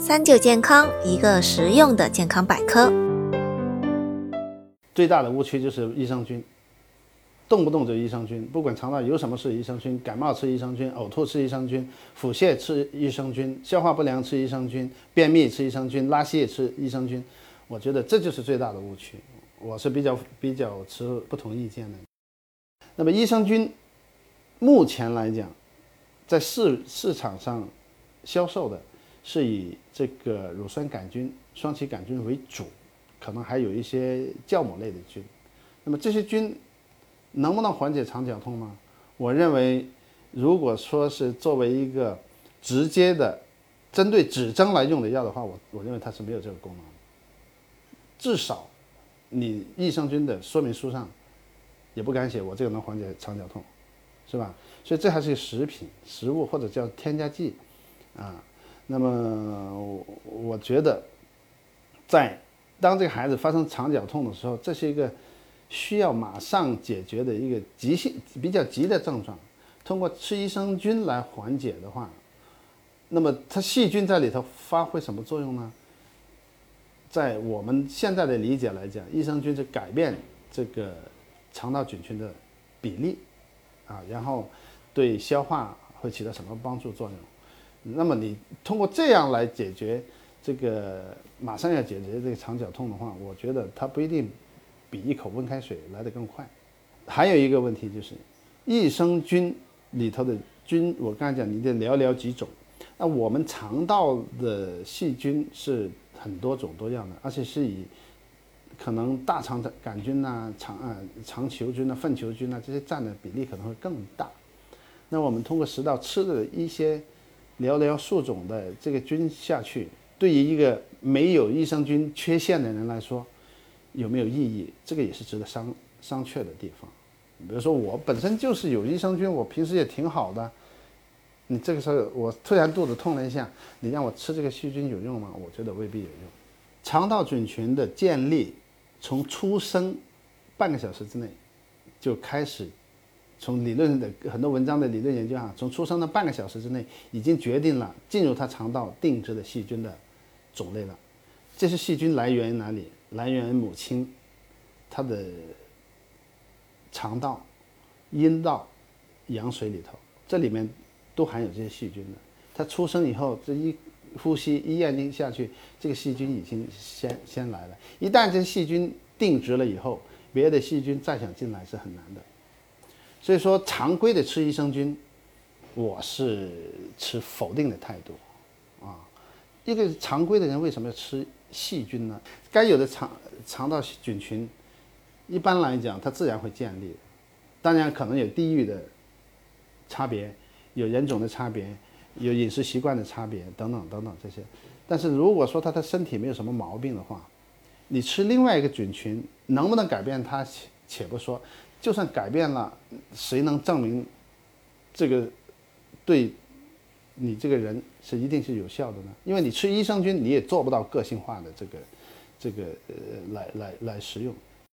三九健康，一个实用的健康百科。最大的误区就是益生菌，动不动就益生菌，不管肠道有什么事，益生菌，感冒吃益生菌，呕吐吃益生菌，腹泻吃益生菌，消化不良吃益生菌，便秘吃益生菌，拉稀也吃益生菌。我觉得这就是最大的误区，我是比较比较持不同意见的。那么益生菌目前来讲，在市市场上销售的。是以这个乳酸杆菌、双歧杆菌为主，可能还有一些酵母类的菌。那么这些菌能不能缓解肠绞痛吗？我认为，如果说是作为一个直接的针对指征来用的药的话，我我认为它是没有这个功能。至少你益生菌的说明书上也不敢写我这个能缓解肠绞痛，是吧？所以这还是食品、食物或者叫添加剂啊。那么，我觉得，在当这个孩子发生肠绞痛的时候，这是一个需要马上解决的一个急性、比较急的症状。通过吃益生菌来缓解的话，那么它细菌在里头发挥什么作用呢？在我们现在的理解来讲，益生菌是改变这个肠道菌群的比例啊，然后对消化会起到什么帮助作用？那么你通过这样来解决这个马上要解决这个肠绞痛的话，我觉得它不一定比一口温开水来得更快。还有一个问题就是，益生菌里头的菌，我刚才讲你得寥寥几种。那我们肠道的细菌是很多种多样的，而且是以可能大肠的杆菌呐、肠啊、肠球菌呐、粪球菌呐这些占的比例可能会更大。那我们通过食道吃的一些。寥寥数种的这个菌下去，对于一个没有益生菌缺陷的人来说，有没有意义？这个也是值得商商榷的地方。比如说我本身就是有益生菌，我平时也挺好的。你这个时候我突然肚子痛了一下，你让我吃这个细菌有用吗？我觉得未必有用。肠道菌群的建立，从出生半个小时之内就开始。从理论的很多文章的理论研究哈，从出生的半个小时之内，已经决定了进入他肠道定制的细菌的种类了。这些细菌来源于哪里？来源于母亲，她的肠道、阴道、羊水里头，这里面都含有这些细菌的。他出生以后，这一呼吸一咽进下去，这个细菌已经先先来了。一旦这些细菌定植了以后，别的细菌再想进来是很难的。所以说，常规的吃益生菌，我是持否定的态度，啊，一个常规的人为什么要吃细菌呢？该有的肠肠道菌群，一般来讲它自然会建立，当然可能有地域的差别，有人种的差别，有饮食习惯的差别等等等等这些。但是如果说他的身体没有什么毛病的话，你吃另外一个菌群能不能改变它，且且不说。就算改变了，谁能证明这个对你这个人是一定是有效的呢？因为你吃益生菌，你也做不到个性化的这个这个呃来来来食用。